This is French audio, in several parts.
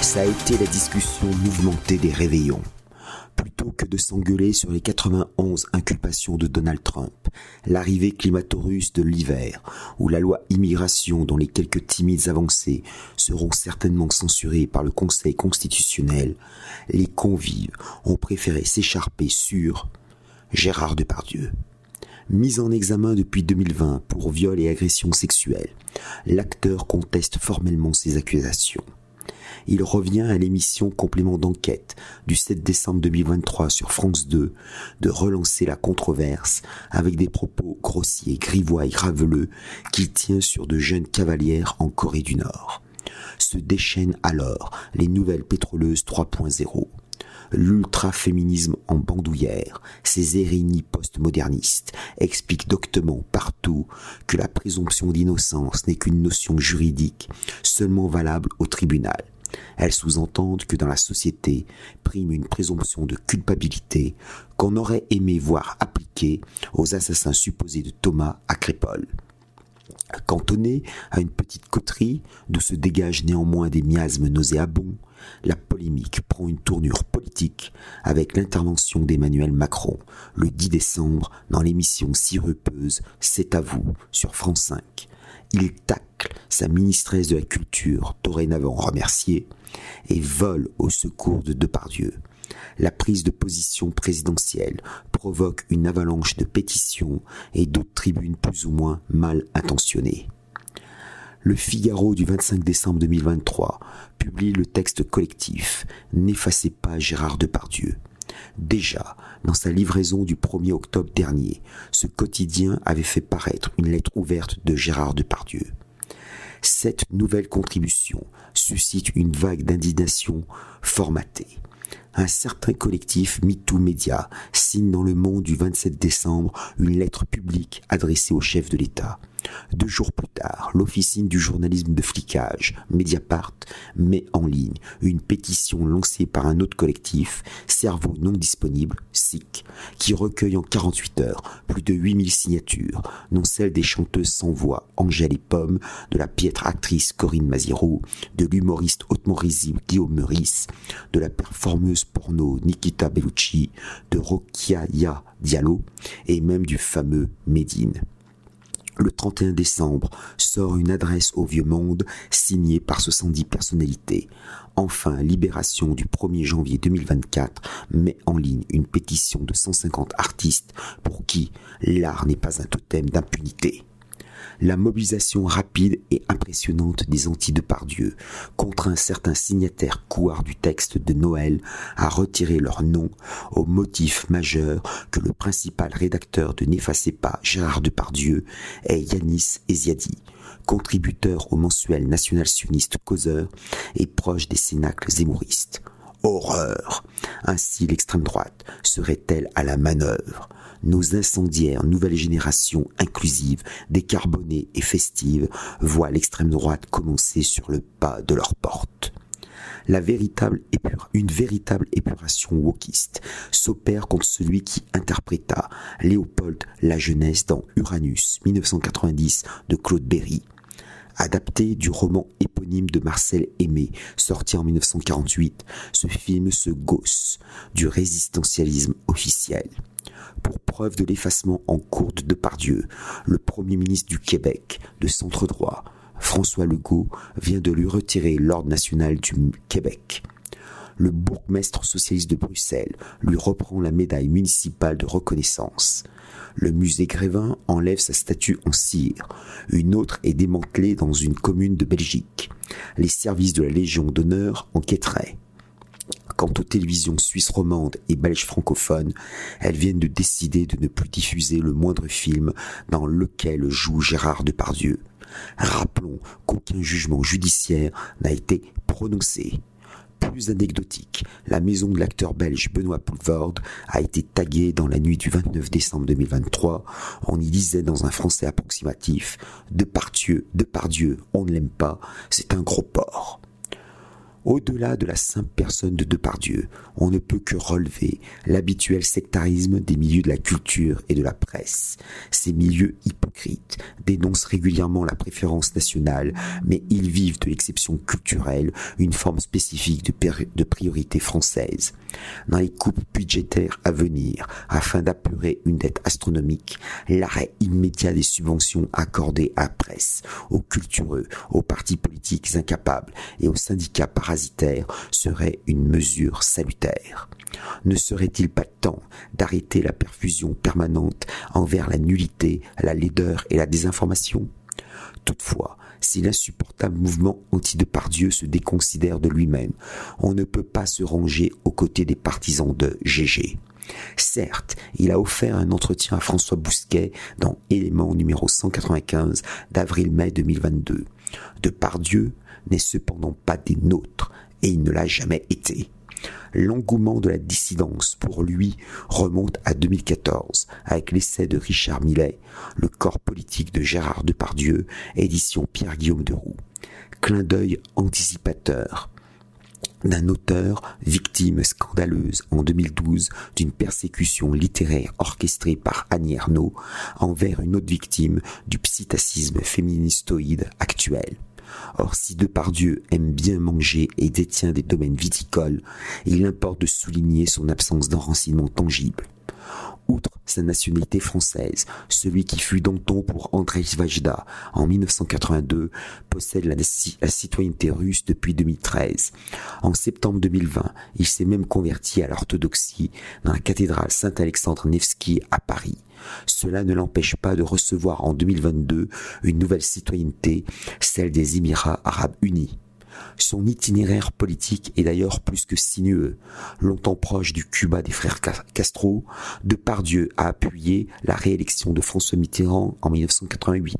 Ça a été la discussion mouvementée des réveillons. Plutôt que de s'engueuler sur les 91 inculpations de Donald Trump, l'arrivée climato-russe de l'hiver, ou la loi immigration dont les quelques timides avancées seront certainement censurées par le Conseil constitutionnel, les convives ont préféré s'écharper sur Gérard Depardieu. Mis en examen depuis 2020 pour viol et agression sexuelle, l'acteur conteste formellement ces accusations il revient à l'émission Complément d'enquête du 7 décembre 2023 sur France 2 de relancer la controverse avec des propos grossiers, grivois et graveleux qu'il tient sur de jeunes cavalières en Corée du Nord. Se déchaînent alors les nouvelles pétroleuses 3.0 l'ultra-féminisme en bandoulière, ces érignies postmodernistes expliquent doctement partout que la présomption d'innocence n'est qu'une notion juridique seulement valable au tribunal elles sous-entendent que dans la société prime une présomption de culpabilité qu'on aurait aimé voir appliquée aux assassins supposés de Thomas à Crépole. Cantonné à une petite coterie d'où se dégagent néanmoins des miasmes nauséabonds, la polémique prend une tournure avec l'intervention d'Emmanuel Macron le 10 décembre dans l'émission sirupeuse C'est à vous sur France 5. Il tacle sa ministresse de la Culture, dorénavant remerciée, et vole au secours de Depardieu. La prise de position présidentielle provoque une avalanche de pétitions et d'autres tribunes plus ou moins mal intentionnées. Le Figaro du 25 décembre 2023 publie le texte collectif N'effacez pas Gérard Depardieu. Déjà, dans sa livraison du 1er octobre dernier, ce quotidien avait fait paraître une lettre ouverte de Gérard Depardieu. Cette nouvelle contribution suscite une vague d'indignation formatée. Un certain collectif MeToo Media signe dans le monde du 27 décembre une lettre publique adressée au chef de l'État. Deux jours plus tard, l'officine du journalisme de flicage, Mediapart, met en ligne une pétition lancée par un autre collectif, Cerveau non disponible, SIC, qui recueille en 48 heures plus de 8000 signatures, dont celles des chanteuses sans voix Angèle et Pomme, de la piètre actrice Corinne Maziro, de l'humoriste hautement risible Guillaume Meurice, de la performeuse porno Nikita Bellucci, de Rokia Diallo et même du fameux Medine. Le 31 décembre sort une adresse au vieux monde signée par 70 personnalités. Enfin, Libération du 1er janvier 2024 met en ligne une pétition de 150 artistes pour qui l'art n'est pas un totem d'impunité la mobilisation rapide et impressionnante des anti Dieu contraint certains signataires couards du texte de Noël à retirer leur nom au motif majeur que le principal rédacteur de N'effacez pas Gérard Depardieu est Yanis Eziadi, contributeur au mensuel national sioniste Causeur et proche des cénacles zémouristes. Horreur Ainsi l'extrême droite serait-elle à la manœuvre? Nos incendiaires nouvelle génération inclusive, décarbonée et festive voient l'extrême droite commencer sur le pas de leur porte. Une véritable épuration wokiste s'opère contre celui qui interpréta Léopold la jeunesse dans Uranus 1990 de Claude Berry Adapté du roman éponyme de Marcel Aimé, sorti en 1948, ce film se gausse du résistentialisme officiel. Pour preuve de l'effacement en cours de Depardieu, le Premier ministre du Québec, de centre droit, François Legault, vient de lui retirer l'ordre national du Québec. Le bourgmestre socialiste de Bruxelles lui reprend la médaille municipale de reconnaissance. Le musée Grévin enlève sa statue en cire. Une autre est démantelée dans une commune de Belgique. Les services de la Légion d'honneur enquêteraient. Quant aux télévisions suisses romandes et belges francophones, elles viennent de décider de ne plus diffuser le moindre film dans lequel joue Gérard Depardieu. Rappelons qu'aucun jugement judiciaire n'a été prononcé plus anecdotique, la maison de l'acteur belge Benoît Poulvord a été taguée dans la nuit du 29 décembre 2023. On y lisait dans un français approximatif De par Dieu, de par Dieu, on ne l'aime pas, c'est un gros porc. Au-delà de la simple personne de Depardieu, on ne peut que relever l'habituel sectarisme des milieux de la culture et de la presse. Ces milieux hypocrites dénoncent régulièrement la préférence nationale, mais ils vivent de l'exception culturelle, une forme spécifique de, priorité française. Dans les coupes budgétaires à venir, afin d'apurer une dette astronomique, l'arrêt immédiat des subventions accordées à la presse, aux cultureux, aux partis politiques incapables et aux syndicats serait une mesure salutaire. Ne serait-il pas temps d'arrêter la perfusion permanente envers la nullité, la laideur et la désinformation? Toutefois, si l'insupportable mouvement anti-Depardieu se déconsidère de lui-même, on ne peut pas se ranger aux côtés des partisans de GG. Certes, il a offert un entretien à François Bousquet dans Élément numéro 195 d'avril-mai 2022. Depardieu n'est cependant pas des nôtres, et il ne l'a jamais été. L'engouement de la dissidence pour lui remonte à 2014 avec l'essai de Richard Millet, Le corps politique de Gérard Depardieu, édition Pierre-Guillaume de Roux. Clin d'œil anticipateur d'un auteur victime scandaleuse en 2012 d'une persécution littéraire orchestrée par Annie Ernaux envers une autre victime du psittacisme féministoïde actuel. Or, si Depardieu aime bien manger et détient des domaines viticoles, il importe de souligner son absence d'enracinement tangible. Outre sa nationalité française, celui qui fut Danton pour André Vajda en 1982 possède la, la, citoyenneté russe depuis 2013. En septembre 2020, il s'est même converti à l'orthodoxie dans la cathédrale Saint-Alexandre Nevski à Paris. Cela ne l'empêche pas de recevoir en 2022 une nouvelle citoyenneté, celle des Émirats arabes unis. Son itinéraire politique est d'ailleurs plus que sinueux. Longtemps proche du Cuba des frères Castro, Depardieu a appuyé la réélection de François Mitterrand en 1988.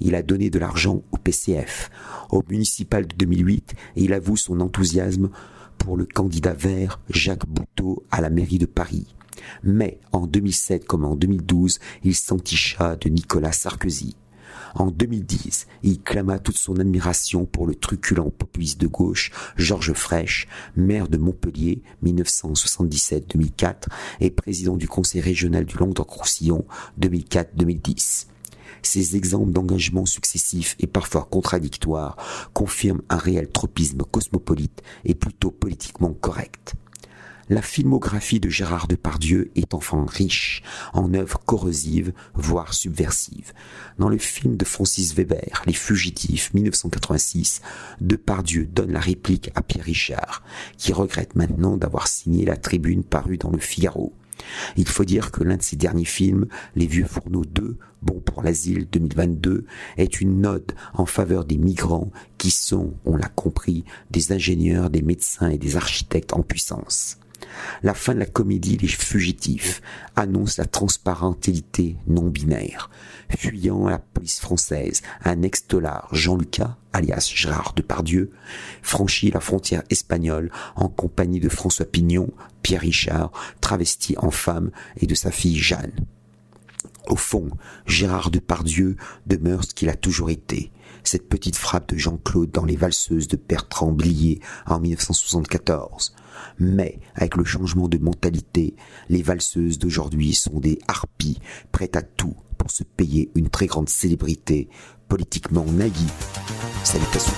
Il a donné de l'argent au PCF. Au municipal de 2008, et il avoue son enthousiasme pour le candidat vert Jacques Bouteau à la mairie de Paris. Mais en 2007 comme en 2012, il s'enticha de Nicolas Sarkozy. En 2010, il clama toute son admiration pour le truculent populiste de gauche Georges Frêche, maire de Montpellier 1977-2004 et président du conseil régional du Languedoc-Roussillon 2004-2010. Ces exemples d'engagement successifs et parfois contradictoires confirment un réel tropisme cosmopolite et plutôt politiquement correct. La filmographie de Gérard Depardieu est enfin riche en œuvres corrosives, voire subversives. Dans le film de Francis Weber, Les Fugitifs, 1986, Depardieu donne la réplique à Pierre Richard, qui regrette maintenant d'avoir signé la tribune parue dans le Figaro. Il faut dire que l'un de ses derniers films, Les Vieux Fourneaux 2, Bon pour l'asile 2022, est une note en faveur des migrants qui sont, on l'a compris, des ingénieurs, des médecins et des architectes en puissance. La fin de la comédie Les Fugitifs annonce la transparentalité non binaire. Fuyant la police française, un ex-tolard, Jean Lucas, alias Gérard Depardieu, franchit la frontière espagnole en compagnie de François Pignon, Pierre Richard, travesti en femme, et de sa fille Jeanne. Au fond, Gérard Depardieu demeure ce qu'il a toujours été, cette petite frappe de Jean-Claude dans les valseuses de Bertrand Blier en 1974. Mais, avec le changement de mentalité, les valseuses d'aujourd'hui sont des harpies prêtes à tout pour se payer une très grande célébrité politiquement naïve. Salutations.